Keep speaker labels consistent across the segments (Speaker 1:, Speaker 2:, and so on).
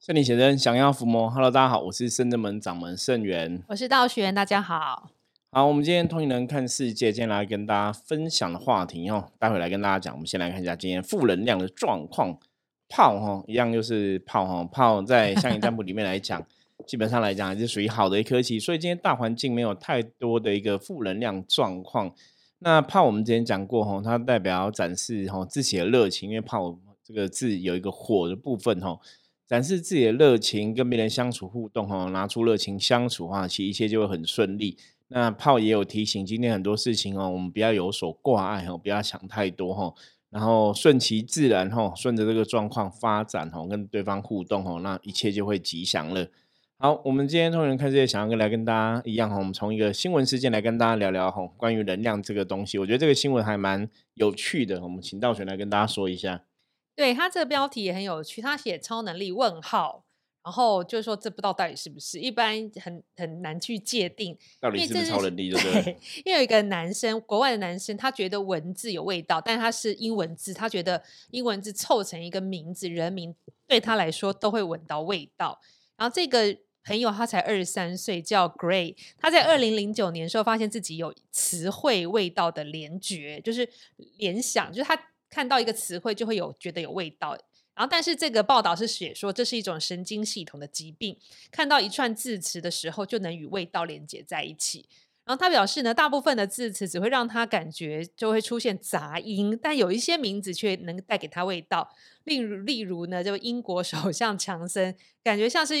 Speaker 1: 圣灵先生想要伏魔，Hello，大家好，我是圣正门掌门圣元，
Speaker 2: 我是道玄，大家好。
Speaker 1: 好，我们今天通灵人看世界，今天来跟大家分享的话题哦，待会来跟大家讲。我们先来看一下今天负能量的状况，炮哈一样就是炮哈炮，在相应占卜里面来讲，基本上来讲还是属于好的一颗棋，所以今天大环境没有太多的一个负能量状况。那炮我们之前讲过哈，它代表展示哈自己的热情，因为炮这个字有一个火的部分哈。展示自己的热情，跟别人相处互动哦，拿出热情相处的话，其实一切就会很顺利。那炮也有提醒，今天很多事情哦，我们不要有所挂碍哦，不要想太多哈，然后顺其自然哈，顺着这个状况发展哈，跟对方互动哈，那一切就会吉祥了。好，我们今天通人看这些，想要跟来跟大家一样哈，我们从一个新闻事件来跟大家聊聊哈，关于能量这个东西，我觉得这个新闻还蛮有趣的，我们请道玄来跟大家说一下。
Speaker 2: 对他这个标题也很有趣，他写超能力问号，然后就是说这不知道到底是不是，一般很很难去界定
Speaker 1: 到底是不是超能 力，对不对？
Speaker 2: 因为有一个男生，国外的男生，他觉得文字有味道，但他是英文字，他觉得英文字凑成一个名字，人名对他来说都会闻到味道。然后这个朋友他才二十三岁，叫 Gray，他在二零零九年时候发现自己有词汇味道的联觉，就是联想，就是他。看到一个词汇就会有觉得有味道，然后但是这个报道是写说这是一种神经系统的疾病，看到一串字词的时候就能与味道连接在一起。然后他表示呢，大部分的字词只会让他感觉就会出现杂音，但有一些名字却能带给他味道。例如例如呢，就英国首相强森，感觉像是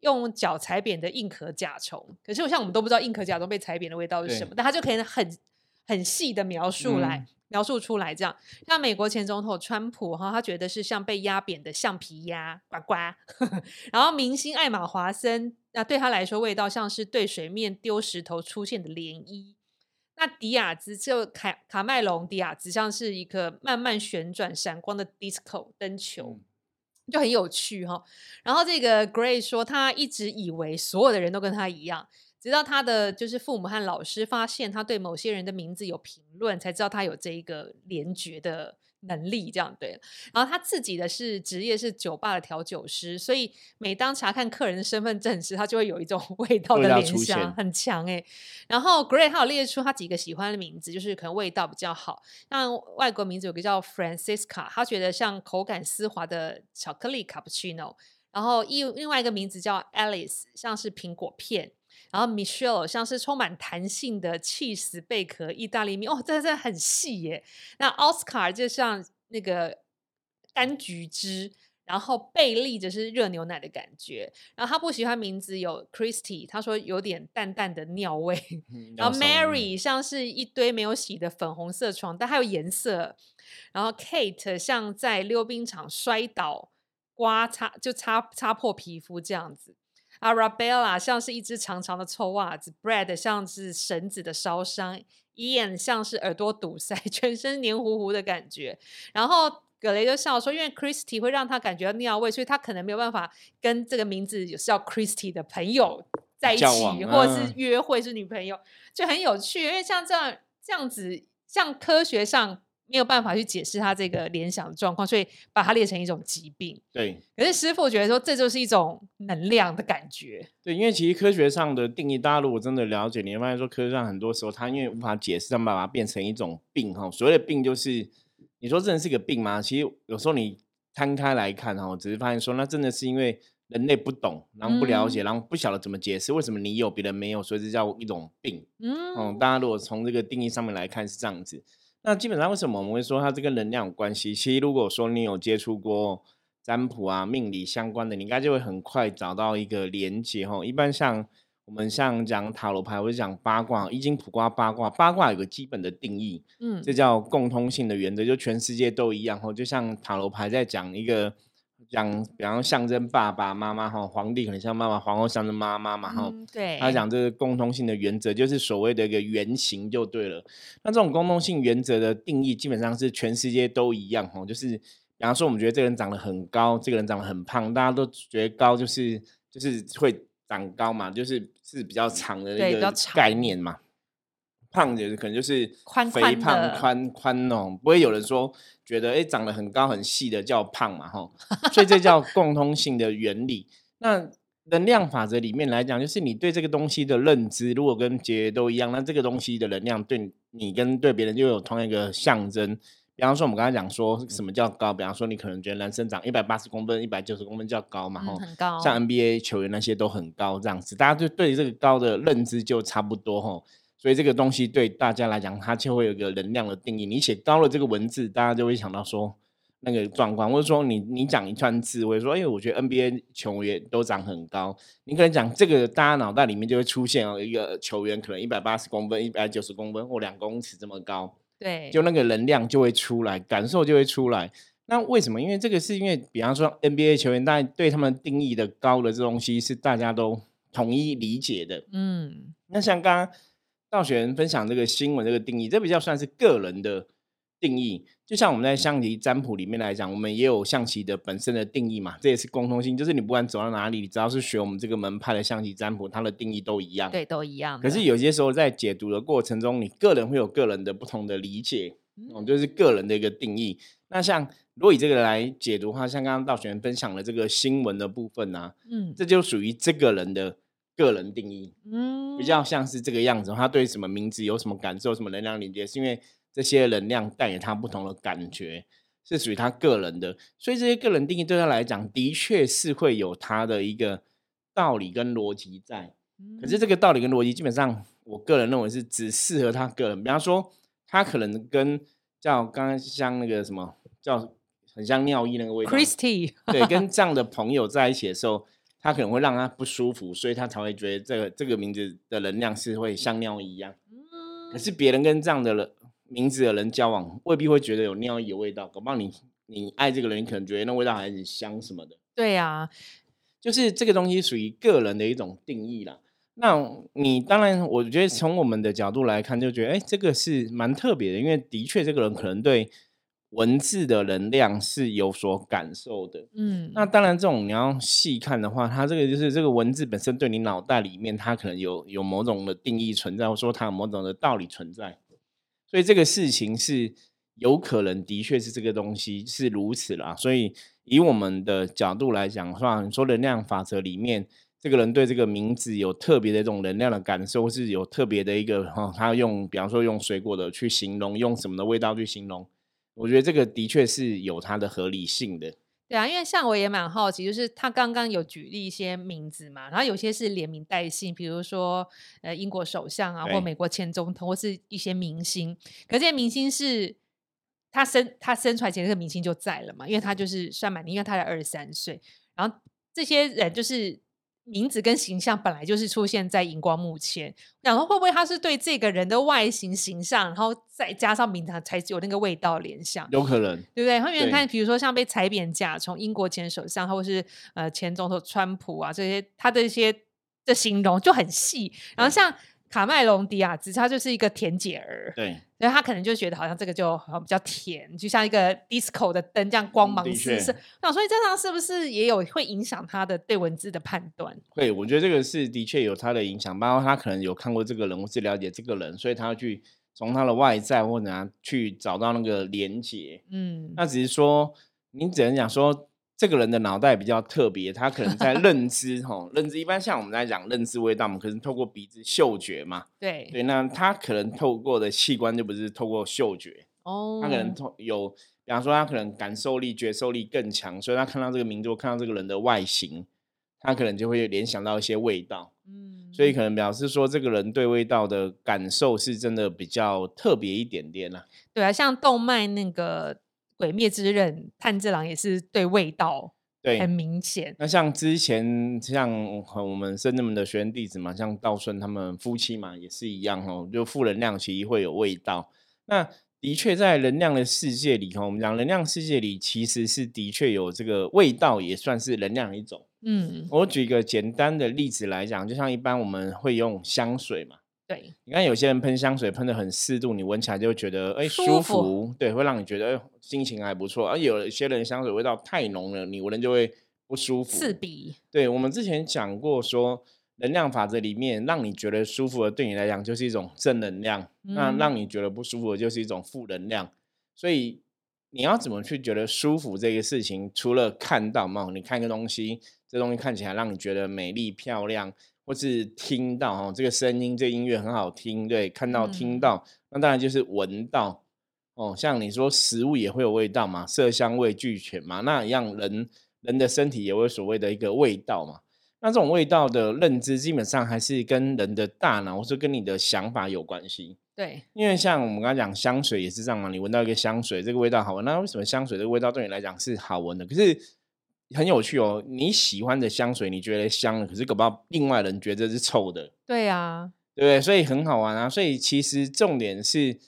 Speaker 2: 用脚踩扁的硬壳甲虫。可是我像我们都不知道硬壳甲虫被踩扁的味道是什么，但他就可以很很细的描述来。描述出来，这样像美国前总统川普哈，他觉得是像被压扁的橡皮鸭，呱呱。然后明星艾玛华森，那对他来说味道像是对水面丢石头出现的涟漪。那迪亚兹就卡卡麦隆迪亚兹像是一个慢慢旋转闪光的 disco 灯球，就很有趣哈。然后这个 Gray 说，他一直以为所有的人都跟他一样。直到他的就是父母和老师发现他对某些人的名字有评论，才知道他有这一个联觉的能力。这样对，然后他自己的是职业是酒吧的调酒师，所以每当查看客人的身份证时，他就会有一种 味道的联想，很强哎。然后 Gray 他有列出他几个喜欢的名字，就是可能味道比较好。像外国名字有个叫 Francisca，他觉得像口感丝滑的巧克力 cappuccino。然后一另外一个名字叫 Alice，像是苹果片。然后 Michelle 像是充满弹性的 cheese 贝壳意大利面，哦，真的真的很细耶。那 Oscar 就像那个柑橘汁，然后贝利就是热牛奶的感觉。然后他不喜欢名字有 Christy，他说有点淡淡的尿味。然后 Mary 像是一堆没有洗的粉红色床单，还有颜色。然后 Kate 像在溜冰场摔倒，刮擦就擦擦破皮肤这样子。Arabella 像是一只长长的臭袜子，Brad 像是绳子的烧伤，Ian 像是耳朵堵塞，全身黏糊糊的感觉。然后葛雷就笑说，因为 Christy 会让他感觉到尿味，所以他可能没有办法跟这个名字有叫 Christy 的朋友在一起，或者是约会是女朋友，就很有趣。因为像这样这样子，像科学上。没有办法去解释他这个联想的状况，所以把它列成一种疾病。
Speaker 1: 对，
Speaker 2: 可是师傅觉得说这就是一种能量的感觉。
Speaker 1: 对，因为其实科学上的定义，大家如果真的了解，你会发现说科学上很多时候它因为无法解释，他们把它变成一种病哈。所谓的病就是你说真的是个病吗？其实有时候你摊开来看哈，只是发现说那真的是因为人类不懂，然后不了解，然后不晓得怎么解释为什么你有别人没有，所以这叫一种病。嗯，大家如果从这个定义上面来看是这样子。那基本上为什么我们会说它这跟能量有关系？其实如果说你有接触过占卜啊、命理相关的，你应该就会很快找到一个连接哈。一般像我们像讲塔罗牌或者讲八卦、易经、卜卦、八卦，八卦有个基本的定义，嗯，这叫共通性的原则，就全世界都一样哈。就像塔罗牌在讲一个。讲，比方象征爸爸妈妈哈，皇帝可能像妈妈，皇后象征妈妈嘛哈。
Speaker 2: 对。
Speaker 1: 他讲这个共通性的原则，就是所谓的一个原型就对了。那这种共通性原则的定义，基本上是全世界都一样哈。就是，比方说，我们觉得这个人长得很高，这个人长得很胖，大家都觉得高就是就是会长高嘛，就是是比较长的一个概念嘛。胖的可能就是肥胖
Speaker 2: 的
Speaker 1: 宽宽哦，不会有人说觉得哎长得很高很细的叫胖嘛哈，所以这叫共通性的原理。那能量法则里面来讲，就是你对这个东西的认知，如果跟杰都一样，那这个东西的能量对你跟对别人就有同一个象征。比方说，我们刚才讲说什么叫高，比方说你可能觉得男生长一百八十公分、一百九十公分叫高嘛，
Speaker 2: 嗯，很高，
Speaker 1: 像 NBA 球员那些都很高，这样子，大家就对这个高的认知就差不多吼。所以这个东西对大家来讲，它就会有一个能量的定义。你写高了这个文字，大家就会想到说那个状况，或者说你你讲一串字，我说，哎，我觉得 NBA 球员都长很高。你可能讲这个，大家脑袋里面就会出现哦，一个球员可能一百八十公分、一百九十公分或两公尺这么高。
Speaker 2: 对，
Speaker 1: 就那个能量就会出来，感受就会出来。那为什么？因为这个是因为，比方说 NBA 球员，大家对他们定义的高的这东西是大家都统一理解的。
Speaker 2: 嗯，
Speaker 1: 那像刚刚道学人分享这个新闻这个定义，这比较算是个人的定义。就像我们在象棋占卜里面来讲，我们也有象棋的本身的定义嘛，这也是共通性，就是你不管走到哪里，你只要是学我们这个门派的象棋占卜，它的定义都一样。
Speaker 2: 对，都一样。
Speaker 1: 可是有些时候在解读的过程中，你个人会有个人的不同的理解，嗯，就是个人的一个定义。那像如果以这个来解读的话，像刚刚道玄分享的这个新闻的部分呢、
Speaker 2: 嗯
Speaker 1: 这就属于这个人的个人定义，
Speaker 2: 嗯，
Speaker 1: 比较像是这个样子。他对什么名字有什么感受、什么能量连接，是因为这些能量带给他不同的感觉，是属于他个人的。所以这些个人定义对他来讲，的确是会有他的一个道理跟逻辑在。可是这个道理跟逻辑，基本上我个人认为是只适合他个人。比方说，他可能跟叫刚刚像那个什么叫很像尿意那个味道
Speaker 2: Christy，
Speaker 1: 对，跟这样的朋友在一起的时候，他可能会让他不舒服，所以他才会觉得这个这个名字的能量是会像尿一样。可是别人跟这样的人名字的人交往，未必会觉得有尿液的味道。搞不好你你爱这个人，你可能觉得那味道还很香什么的。
Speaker 2: 对呀，
Speaker 1: 就是这个东西属于个人的一种定义啦。那你当然，我觉得从我们的角度来看，就觉得哎，这个是蛮特别的，因为的确这个人可能对文字的能量是有所感受的。
Speaker 2: 嗯，
Speaker 1: 那当然，这种你要细看的话，它这个就是这个文字本身对你脑袋里面，它可能有有某种的定义存在，或者说它有某种的道理存在。所以这个事情是有可能的确是这个东西是如此啦。所以以我们的角度来讲的话，你说能量法则里面，这个人对这个名字有特别的一种能量的感受，是有特别的一个哈、他用比方说用水果的去形容，用什么的味道去形容，我觉得这个的确是有它的合理性的。
Speaker 2: 对啊，因为像我也蛮好奇，就是他刚刚有举例一些名字嘛，然后有些是连名带姓，比如说呃英国首相啊，或美国前总统，或是一些明星。可这些明星是他生他生出来前这个明星就在了嘛，因为他就是算蛮年，因为他才二十三岁，然后这些人就是。名字跟形象本来就是出现在荧光幕前，然后会不会他是对这个人的外形形象，然后再加上名字才有那个味道联想？
Speaker 1: 有可能，
Speaker 2: 对不对？后面
Speaker 1: 对
Speaker 2: 看，比如说像被踩扁甲虫、英国前首相，或是呃前总统川普啊，这些他的一些的形容就很细。然后像卡麦隆迪亚兹，他就是一个甜姐儿，
Speaker 1: 对，
Speaker 2: 所以他可能就觉得好像这个就好像比较甜，就像一个 disco 的灯这样光芒四射。
Speaker 1: 确
Speaker 2: 我想说这样是不是也有会影响他的对文字的判断？
Speaker 1: 对，我觉得这个是的确有他的影响，包括他可能有看过这个人，或是了解这个人，所以他要去从他的外在或者啊去找到那个连接。
Speaker 2: 嗯，
Speaker 1: 那只是说，你只能讲说，这个人的脑袋比较特别，他可能在 认知吼，认知一般像我们在讲认知味道，我们可能透过鼻子嗅觉嘛，
Speaker 2: 对，
Speaker 1: 对，那他可能透过的器官就不是透过嗅觉，
Speaker 2: 哦，
Speaker 1: 他可能透有，比方说他可能感受力、觉受力更强，所以他看到这个名字，看到这个人的外形，他可能就会联想到一些味道。
Speaker 2: 嗯，
Speaker 1: 所以可能表示说，这个人对味道的感受是真的比较特别一点点啦、
Speaker 2: 对啊，像动脉那个《鬼灭之刃》，炭治郎也是对味道
Speaker 1: 对，
Speaker 2: 很明显。
Speaker 1: 那像之前像我们深圳门的学员弟子嘛，像道顺他们夫妻嘛，也是一样哦，就负能量其实会有味道。那的确在能量的世界里哈，我们讲能量世界里其实是的确有这个味道，也算是能量一种。
Speaker 2: 嗯，
Speaker 1: 我举一个简单的例子来讲，就像一般我们会用香水嘛，
Speaker 2: 对，
Speaker 1: 你看有些人喷香水喷的很适度，你闻起来就会觉得哎、
Speaker 2: 舒
Speaker 1: 舒
Speaker 2: 服
Speaker 1: 服，对，会让你觉得、哎心情还不错。而有些人香水味道太浓了，你闻了就会不舒服。
Speaker 2: 刺鼻。
Speaker 1: 对我们之前讲过说，能量法则里面，让你觉得舒服的，对你来讲就是一种正能量；那
Speaker 2: 嗯
Speaker 1: 让你觉得不舒服的，就是一种负能量。所以你要怎么去觉得舒服这个事情，除了看到嘛，你看一个东西，这东西看起来让你觉得美丽漂亮，或是听到哦，这个声音、这个音乐很好听，对，看到、听
Speaker 2: 嗯
Speaker 1: 到，那当然就是闻到哦。像你说食物也会有味道嘛，色香味俱全嘛，那一样人人的身体也会有所谓的一个味道嘛。那这种味道的认知，基本上还是跟人的大脑或者跟你的想法有关系。
Speaker 2: 对，
Speaker 1: 因为像我们刚刚讲香水也是这样嘛，你闻到一个香水，这个味道好闻，那为什么香水这个味道对你来讲是好闻的？可是很有趣哦，你喜欢的香水你觉得香了，可是搞不好另外人觉得是臭的，
Speaker 2: 对啊，
Speaker 1: 对不对？所以很好玩啊。所以其实重点是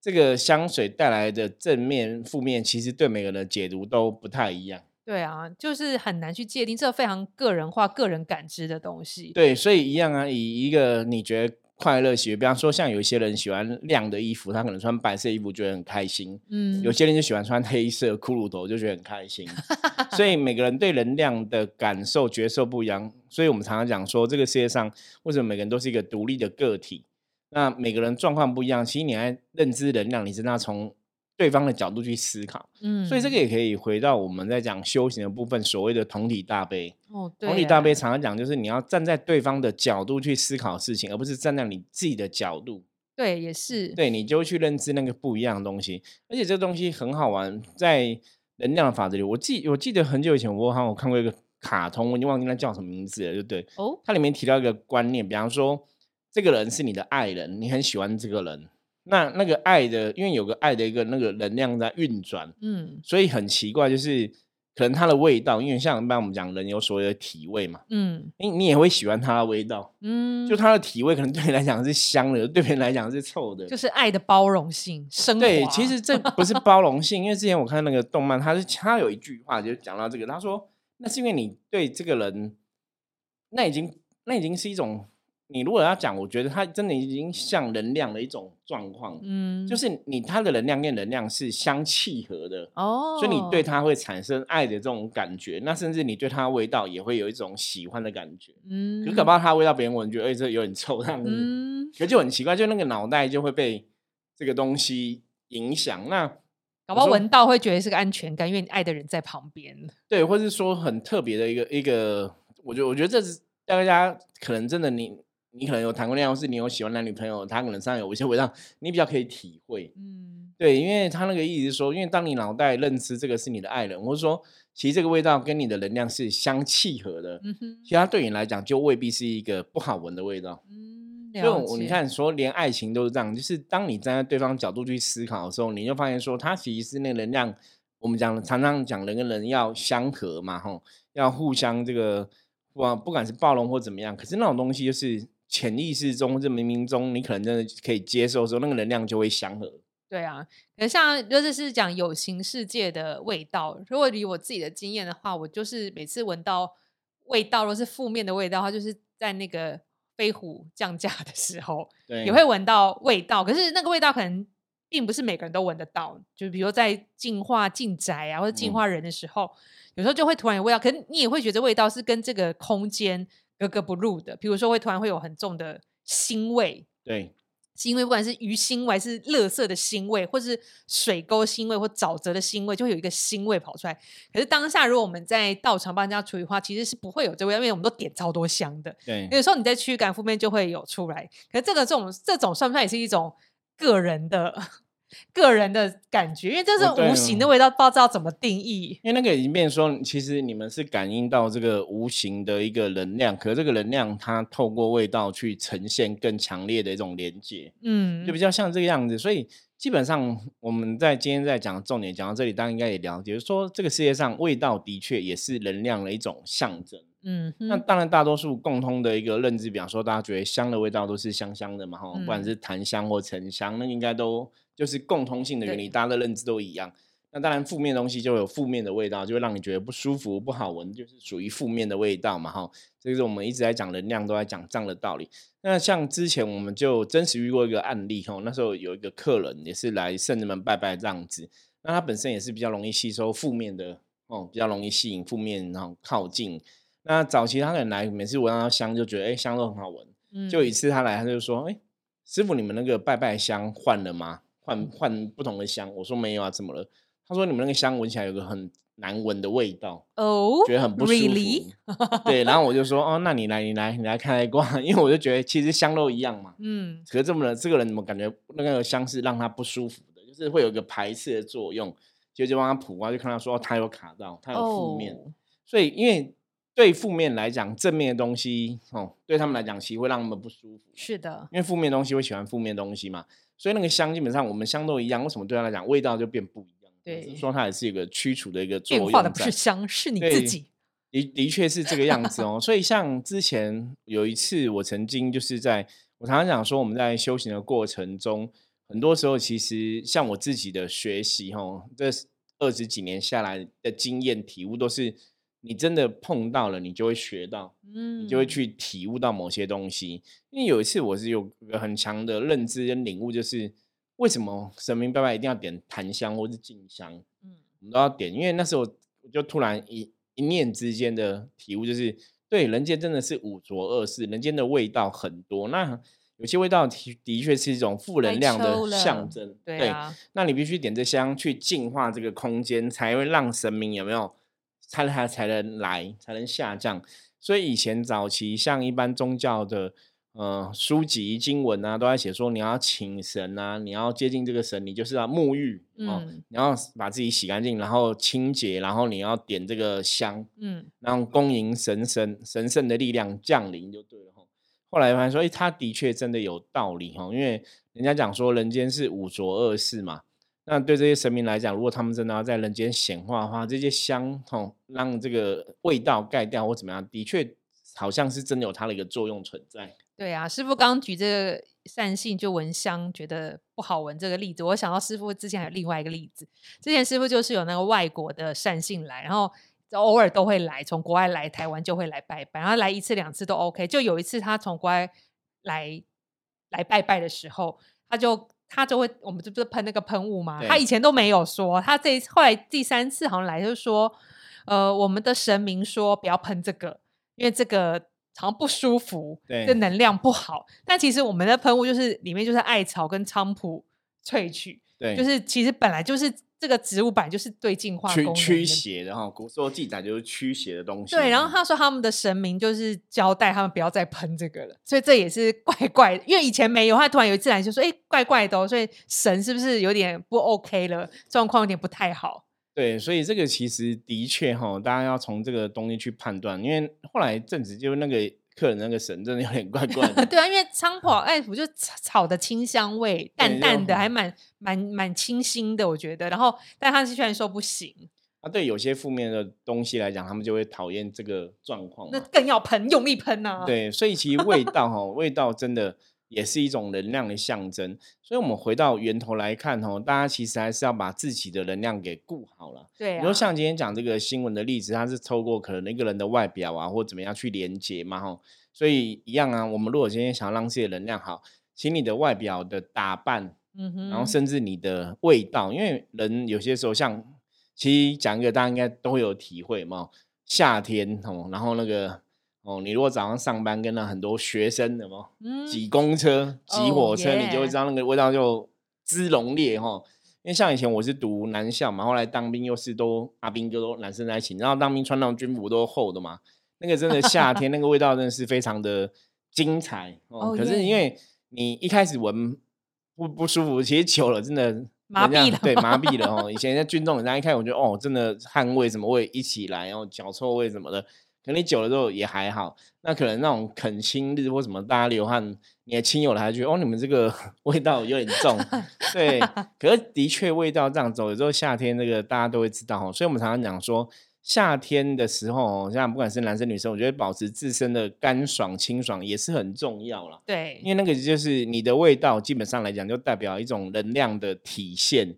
Speaker 1: 这个香水带来的正面、负面，其实对每个人的解读都不太一样。
Speaker 2: 对啊，就是很难去界定，这非常个人化、个人感知的东西。
Speaker 1: 对，所以一样啊，以一个你觉得快乐喜悦，比方说像有一些人喜欢亮的衣服，他可能穿白色衣服觉得很开心，
Speaker 2: 嗯，
Speaker 1: 有些人就喜欢穿黑色骷髅头，就觉得很开心。所以每个人对能量的感受、觉受不一样。所以我们常常讲说，这个世界上为什么每个人都是一个独立的个体？那每个人状况不一样，其实你在认知能量，你真的要从对方的角度去思考。
Speaker 2: 嗯，
Speaker 1: 所以这个也可以回到我们在讲修行的部分，所谓的同体大悲。
Speaker 2: 哦，对
Speaker 1: 同体大悲
Speaker 2: 啊
Speaker 1: 常常讲，就是你要站在对方的角度去思考事情，而不是站在你自己的角度。
Speaker 2: 对，也是，
Speaker 1: 对你就去认知那个不一样的东西，而且这东西很好玩，在能量的法则里，我记我记得很久以前我好像我看过一个卡通，我已经忘记那叫什么名字了，对不对？
Speaker 2: 哦，
Speaker 1: 它里面提到一个观念，比方说这个人是你的爱人，你很喜欢这个人，那那个爱的，因为有个爱的一个那个能量在运转，
Speaker 2: 嗯。
Speaker 1: 所以很奇怪，就是可能它的味道，因为像一般我们讲人有所谓的体味嘛，
Speaker 2: 嗯。
Speaker 1: 你你也会喜欢它的味道，
Speaker 2: 嗯，
Speaker 1: 就它的体味可能对你来讲是香的，对别人来讲是臭的，
Speaker 2: 就是爱的包容性、升华。
Speaker 1: 对，其实这不是包容性，因为之前我看那个动漫，他是他有一句话就讲到这个，他说那是因为你对这个人，那已经那已经是一种，你如果要讲，我觉得它真的已经像能量的一种状况，
Speaker 2: 嗯，
Speaker 1: 就是你它的能量跟能量是相契合的。
Speaker 2: 哦，
Speaker 1: 所以你对它会产生爱的这种感觉，那甚至你对他的味道也会有一种喜欢的感觉。
Speaker 2: 嗯，
Speaker 1: 可是搞不好他的味道别人闻觉得，哎、这有点臭这样子，
Speaker 2: 嗯，
Speaker 1: 可就很奇怪，就那个脑袋就会被这个东西影响。那
Speaker 2: 搞不好
Speaker 1: 说
Speaker 2: 闻到会觉得是个安全感，因为你爱的人在旁边。
Speaker 1: 对，或是说很特别的一个一个，我觉得我觉得这是大家可能真的你你可能有谈过恋爱，或是你有喜欢男女朋友，他可能身上有一些味道，你比较可以体会。
Speaker 2: 嗯
Speaker 1: 对，因为他那个意思是说，因为当你脑袋认知这个是你的爱人，或者说其实这个味道跟你的能量是相契合的，
Speaker 2: 嗯哼
Speaker 1: 其实它对你来讲就未必是一个不好闻的味道。
Speaker 2: 嗯，
Speaker 1: 就
Speaker 2: 了解，
Speaker 1: 我你看，说连爱情都是这样，就是当你站在对方角度去思考的时候，你就发现说，它其实是那个能量。我们讲常常讲人跟人要相合嘛，吼，要互相这个不不管是包容或怎么样，可是那种东西就是潜意识中这冥冥中，你可能真的可以接受的时候，那个能量就会相合。
Speaker 2: 对啊，可能像就是是讲有形世界的味道。如果以我自己的经验的话，我就是每次闻到味道，如果是负面的味道的话，就是在那个飞虎降价的时候，
Speaker 1: 对，
Speaker 2: 也会闻到味道。可是那个味道可能并不是每个人都闻得到，就比如在净化进宅啊，或者净
Speaker 1: 嗯
Speaker 2: 化人的时候，有时候就会突然有味道，可是你也会觉得味道是跟这个空间格格不入的。比如说会突然会有很重的腥味，
Speaker 1: 对
Speaker 2: 腥味，不管是鱼腥味，还是垃圾的腥味，或是水沟腥味，或沼泽的腥味，就会有一个腥味跑出来。可是当下如果我们在道场帮人家处理的话，其实是不会有这味，因为我们都点超多香的。
Speaker 1: 对
Speaker 2: 有时候你在驱赶负面就会有出来，可是这个这种这种算不算也是一种个人的个人的感觉？因为这是无形的
Speaker 1: 哦
Speaker 2: 味道，不知道怎么定义。
Speaker 1: 因为那个已经变成说，其实你们是感应到这个无形的一个能量，可是这个能量它透过味道去呈现更强烈的一种连接。
Speaker 2: 嗯
Speaker 1: 就比较像这个样子。所以基本上我们在今天在讲重点讲到这里，大家应该也了解，就是说这个世界上味道的确也是能量的一种象征。
Speaker 2: 嗯，
Speaker 1: 那当然，大多数共通的一个认知，比方说大家觉得香的味道都是香香的嘛，哈、不管
Speaker 2: 嗯
Speaker 1: 是檀香或沉香，那应该都就是共通性的原理，大家的认知都一样。那当然，负面东西就有负面的味道，就会让你觉得不舒服、不好闻，就是属于负面的味道嘛，哈。这个是我们一直在讲能量，都在讲这样的道理。那像之前我们就真实遇过一个案例，哈，那时候有一个客人也是来圣人门拜拜这样子，那他本身也是比较容易吸收负面的，哦，比较容易吸引负面，然后靠近。那早期他可能来，每次闻到香就觉得哎、香都很好闻。
Speaker 2: 嗯
Speaker 1: 就有一次他来，他就说：“哎、师傅，你们那个拜拜香换了吗？换换不同的香？”我说：“没有啊，怎么了？”他说：“你们那个香闻起来有个很难闻的味道，
Speaker 2: 哦，
Speaker 1: 觉得很不舒服。
Speaker 2: Really？
Speaker 1: 对，然后我就说：“哦，那你来，你来，你来看来卦，因为我就觉得其实香都一样嘛。
Speaker 2: 嗯，
Speaker 1: 可是这么人，这个人怎么感觉那个香是让他不舒服的，就是会有一个排斥的作用。结果就帮他普啊，就看到说、哦、他有卡到，他有负面。
Speaker 2: 哦
Speaker 1: 所以因为对负面来讲，正面的东西哦，对他们来讲其实会让他们不舒服。
Speaker 2: 是的，
Speaker 1: 因为负面的东西会喜欢负面的东西嘛，所以那个香基本上我们香都一样，为什么对他来讲味道就变不一样？
Speaker 2: 对
Speaker 1: 说它也是一个驱除的一个作用
Speaker 2: 变化的不是香，是你
Speaker 1: 对
Speaker 2: 自己。
Speaker 1: 的的确是这个样子哦。所以像之前有一次，我曾经就是在我常常讲说，我们在修行的过程中，很多时候其实像我自己的学习哦，这二十几年下来的经验体悟，都是你真的碰到了，你就会学到。
Speaker 2: 嗯，
Speaker 1: 你就会去体悟到某些东西。因为有一次我是有一个很强的认知跟领悟，就是为什么神明拜拜一定要点檀香或是静香，
Speaker 2: 嗯
Speaker 1: 我们都要点。因为那时候我就突然一一念之间的体悟，就是对人间真的是五浊恶世，人间的味道很多。那有些味道的的确是一种负能量的象征，
Speaker 2: 对啊，
Speaker 1: 那你必须点这香去净化这个空间，才会让神明有没有，才才才能来，才能下降。所以以前早期像一般宗教的呃书籍经文啊，都在写说你要请神啊，你要接近这个神，你就是要沐浴哦，
Speaker 2: 嗯。
Speaker 1: 你要把自己洗干净，然后清洁，然后你要点这个香，
Speaker 2: 嗯，
Speaker 1: 然后恭迎神神神圣的力量降临就对了吼。后来发现说，哎，他的确真的有道理哈，因为人家讲说人间是五浊恶世嘛，那对这些神明来讲，如果他们真的要在人间显化的话，这些香吼让这个味道盖掉或怎么样，的确好像是真的有它的一个作用存在。
Speaker 2: 对啊，师傅刚举这个善性就闻香觉得不好闻这个例子，我想到师傅之前还有另外一个例子，之前师傅就是有那个外国的善信来，然后偶尔都会来，从国外来台湾就会来拜拜，然后来一次两次都 OK。就有一次他从国外来来拜拜的时候，他就他就会，我们这不是喷那个喷雾吗？他以前都没有说，他这后来第三次好像来就说，呃，我们的神明说不要喷这个，因为这个好像不舒服，
Speaker 1: 对
Speaker 2: 这能量不好。但其实我们的喷雾就是里面就是艾草跟菖蒲萃取，
Speaker 1: 对，
Speaker 2: 就是其实本来就是这个植物本来就是对净化
Speaker 1: 驱驱邪的哈，古时候记载就是驱邪的东西。
Speaker 2: 对，然后
Speaker 1: 嗯
Speaker 2: 他说他们的神明就是交代他们不要再喷这个了，所以这也是怪 怪的，因为以前没有，他突然有一次来就说，哎，怪怪的、哦，所以神是不是有点不 OK 了，状况有点不太好。
Speaker 1: 对，所以这个其实的确哈，大家要从这个东西去判断，因为后来正子就那个客人那个神真的有点怪怪的，
Speaker 2: 对啊，因为菖蒲艾普就草草的清香味，淡淡的，还蛮蛮蛮清新的，我觉得。然后，但他是居然说不行，
Speaker 1: 啊，对有些负面的东西来讲，他们就会讨厌这个状况
Speaker 2: 那。更要喷，用力喷啊！，
Speaker 1: 对，所以其实味道哈，味道真的也是一种能量的象征。所以，我们回到源头来看哦，大家其实还是要把自己的能量给顾好了。
Speaker 2: 对啊，
Speaker 1: 比如像今天讲这个新闻的例子，它是透过可能一个人的外表啊，或怎么样去连接嘛，吼。所以一样啊，我们如果今天想要让自己的能量好，请你的外表的打扮，
Speaker 2: 嗯哼，
Speaker 1: 然后甚至你的味道，因为人有些时候像，其实讲一个大家应该都会有体会嘛，夏天哦，然后那个哦，你如果早上上班跟那很多学生的嘛，
Speaker 2: 嗯
Speaker 1: 挤公车、挤
Speaker 2: 哦
Speaker 1: 火车，你就会知道那个味道就滋浓烈哈。因为像以前我是读男校嘛，后来当兵又是都阿兵哥都男生在一起，然后当兵穿那种军服都厚的嘛，那个真的夏 天那个味道真的是非常的精彩哦。
Speaker 2: 哦
Speaker 1: 可是因为你一开始闻不不舒服，其实久了真的
Speaker 2: 麻痹了
Speaker 1: 对，麻痹了 哦。以前在军中，人家一开始我觉得哦，真的汗味什么味一起来，然后脚臭味什么的，可能你久了之后也还好。那可能那种恳亲日或什么，大家流汗，你的亲友来觉得哦，你们这个 味道有点重，对。可是的确味道这样走，有时候夏天这个大家都会知道哦，所以我们常常讲说。夏天的时候，像不管是男生女生，我觉得保持自身的干爽清爽也是很重要啦。
Speaker 2: 对
Speaker 1: 因为那个就是你的味道，基本上来讲就代表一种能量的体现。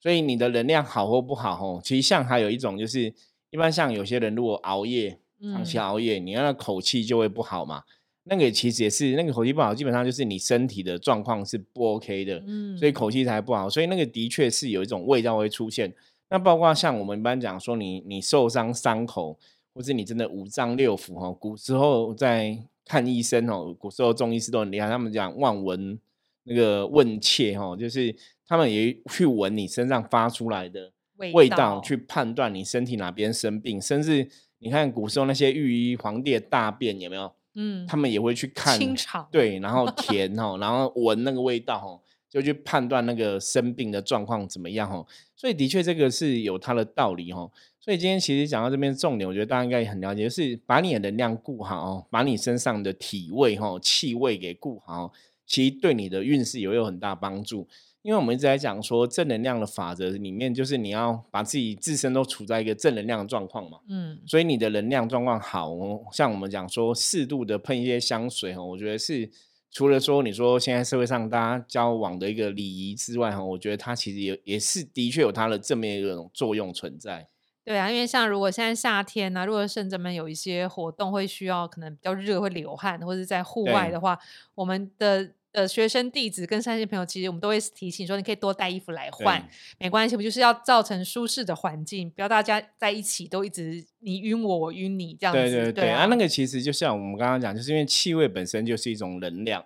Speaker 1: 所以你的能量好或不好，哦，其实像还有一种就是，一般像有些人如果熬夜，长期
Speaker 2: 嗯
Speaker 1: 熬夜，你那个口气就会不好嘛。那个其实也是那个口气不好，基本上就是你身体的状况是不 OK 的，
Speaker 2: 嗯
Speaker 1: 所以口气才不好。所以那个的确是有一种味道会出现。那包括像我们一般讲说你，你受伤伤口或是你真的五脏六腑哈，古时候在看医生哦，古时候中医师都很厉害，他们讲望闻那个问切哦，就是他们也去闻你身上发出来的味道，去判断你身体哪边生病，甚至你看古时候那些御医皇帝的大便有没有？嗯，他们也会去看
Speaker 2: 清肠，
Speaker 1: 对，然后 甜哦，然后闻那个味道哦。就去判断那个生病的状况怎么样哦，所以的确这个是有它的道理哦。所以今天其实讲到这边重点，我觉得大家应该也很了解，就是把你的能量顾好，把你身上的体味哈、气味给顾好，其实对你的运势也有很大帮助。因为我们一直在讲说正能量的法则里面，就是你要把自己自身都处在一个正能量的状况嘛。嗯，所以你的能量状况好，像我们讲说适度的喷一些香水哈，我觉得是。除了说你说现在社会上大家交往的一个礼仪之外，哈，我觉得它其实也也是的确有它的正面一种作用存在。
Speaker 2: 对啊，因为像如果现在夏天呢，如果甚至们有一些活动会需要可能比较热会流汗，或者在户外的话，我们的呃学生弟子跟三线朋友，其实我们都会提醒说，你可以多带衣服来换，没关系，不就是要造成舒适的环境，不要大家在一起都一直你晕我，我晕你这样子。
Speaker 1: 对对对啊，那个其实就像我们刚刚讲，就是因为气味本身就是一种能量。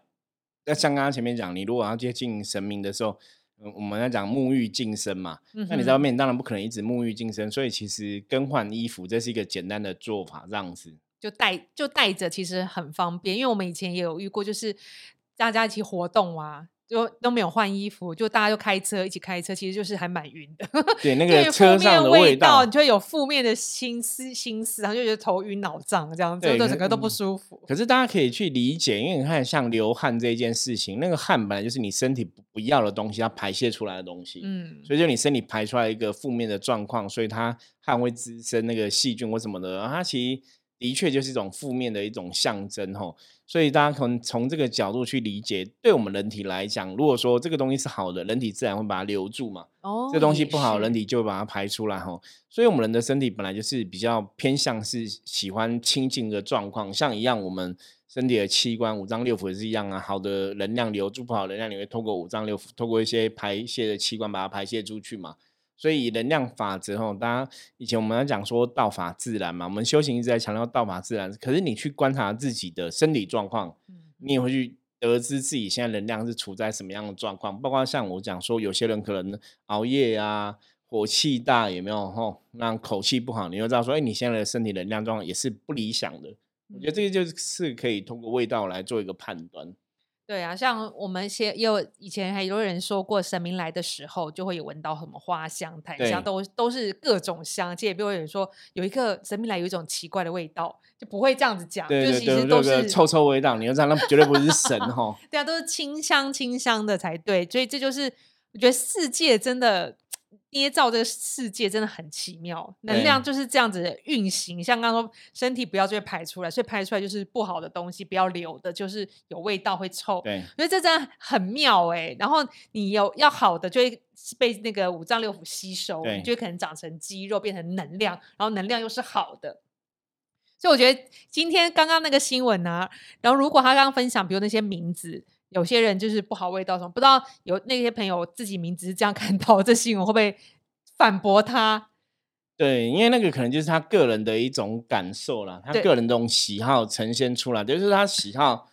Speaker 1: 那像刚刚前面讲，你如果要接近神明的时候，我们在讲沐浴净身嘛，那你在外面当然不可能一直沐浴净身，所以其实更换衣服这是一个简单的做法，这样子
Speaker 2: 就带就带着其实很方便，因为我们以前也有遇过，就是大家一起活动啊。就都没有换衣服，就大家就开车一起开车，其实就是还蛮晕的。
Speaker 1: 对，那个车上的味道，
Speaker 2: 你就会有负面的心思心思，然后就觉得头晕脑胀这样子，就，整个都不舒服。
Speaker 1: 可是大家可以去理解，因为你看像流汗这件事情，那个汗本来就是你身体不不要的东西，它排泄出来的东西。嗯，所以就你身体排出来一个负面的状况，所以它汗会滋生那个细菌或什么的，它其实的确就是一种负面的一种象征吼。所以大家可能从这个角度去理解，对我们人体来讲，如果说这个东西是好的，人体自然会把它留住嘛。哦，这东西不好，人体就会把它排出来吼。所以，我们人的身体本来就是比较偏向是喜欢清净的状况，像一样，我们身体的器官五脏六腑也是一样啊。好的能量留住，不好能量你会透过五脏六腑，透过一些排泄的器官把它排泄出去嘛。所以能量法则哈，大家以前我们要讲说道法自然嘛，我们修行一直在强调道法自然。可是你去观察自己的身体状况，你也会去得知自己现在能量是处在什么样的状况。包括像我讲说，有些人可能熬夜啊，火气大，有没有吼？那口气不好，你就知道说，哎，你现在的身体能量状况也是不理想的。我觉得这个就是可以通过味道来做一个判断。
Speaker 2: 对啊，像我们些也有以前还有人说过，神明来的时候就会有闻到什么花香、檀香，都都是各种香。而且也不会有人说有一个神明来有一种奇怪的味道，就不会这样子讲。
Speaker 1: 对
Speaker 2: 对对，都是
Speaker 1: 臭臭味道，你要知道那绝对不是神 哈。
Speaker 2: 对啊，都是清香清香的才对。所以这就是我觉得世界真的。捏造这个世界真的很奇妙，能量就是这样子运行。像刚刚说，身体不要就会排出来，所以排出来就是不好的东西，不要留的，就是有味道会臭。
Speaker 1: 对，
Speaker 2: 所以这真的很妙哎。然后你有要好的，就会被那个五脏六腑吸收，就会可能长成肌肉，变成能量，然后能量又是好的。所以我觉得今天刚刚那个新闻呢，然后如果他刚刚分享，比如那些名字。有些人就是不好味道什么，不知道有那些朋友自己名字是这样看到 这新闻会不会反驳他？
Speaker 1: 对，因为那个可能就是他个人的一种感受啦，他个人这种喜好呈现出来，就是他喜好。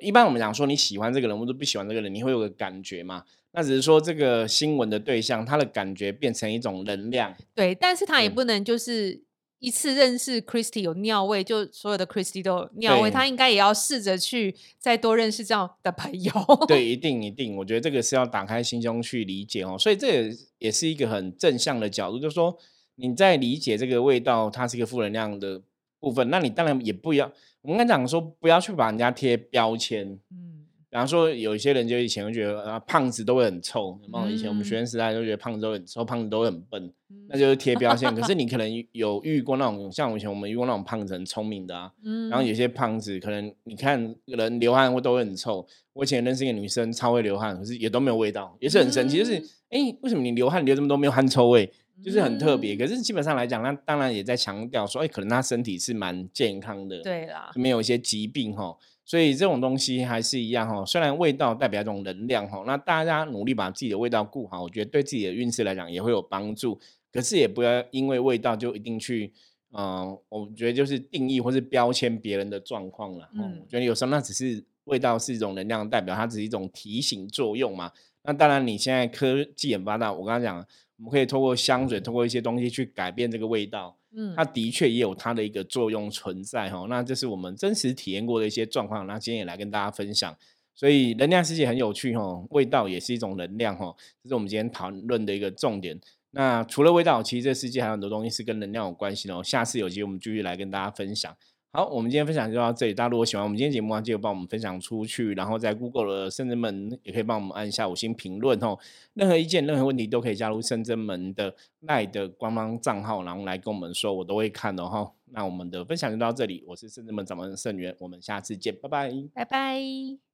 Speaker 1: 一般我们讲说你喜欢这个人或者不喜欢这个人，你会有个感觉嘛？那只是说这个新闻的对象他的感觉变成一种能量。
Speaker 2: 对，但是他也不能就是。一次认识 Christy 有尿味，就所有的 Christy 都有尿味，他应该也要试着去再多认识这样的朋友。
Speaker 1: 对，一定一定，我觉得这个是要打开心胸去理解哦。所以这也也是一个很正向的角度，就是说你在理解这个味道，它是一个负能量的部分，那你当然也不要，我们刚讲说不要去把人家贴标签。比方说，有一些人就以前会觉得啊，胖子都会很臭。有以前我们学生时代都觉得胖子都很臭，胖子都很笨，那就是贴标签。可是你可能有遇过那种，像以前我们遇过那种胖子很聪明的啊。然后有些胖子可能你看人流汗会都会很臭。我以前认识一个女生超会流汗，可是也都没有味道，也是很神奇。就是哎，为什么你流汗流这么多没有汗臭味？就是很特别。可是基本上来讲，那当然也在强调说，哎，可能他身体是蛮健康的，
Speaker 2: 对啦，
Speaker 1: 没有一些疾病哈。所以这种东西还是一样哈，虽然味道代表一种能量哈，那大家努力把自己的味道顾好，我觉得对自己的运势来讲也会有帮助。可是也不要因为味道就一定去嗯，我觉得就是定义或是标签别人的状况了。嗯，我觉得有时候那只是味道是一种能量代表，它只是一种提醒作用嘛。那当然，你现在科技很发达，我刚刚讲，我们可以透过香水，透过一些东西去改变这个味道。嗯，它的确也有它的一个作用存在哈。那这是我们真实体验过的一些状况，那今天也来跟大家分享。所以能量世界很有趣哈，味道也是一种能量哈，这是我们今天讨论的一个重点。那除了味道，其实这世界还有很多东西是跟能量有关系的哦。下次有机会我们继续来跟大家分享。好，我们今天分享就到这里。大家如果喜欢我们今天节目啊，记得帮我们分享出去，然后在 Google 的圣真门也可以帮我们按一下五星评论哦。任何意见、任何问题都可以加入圣真门的赖的官方账号，然后来跟我们说，我都会看的哈。那我们的分享就到这里，我是圣真门掌门盛元，我们下次见，拜拜，
Speaker 2: 拜拜。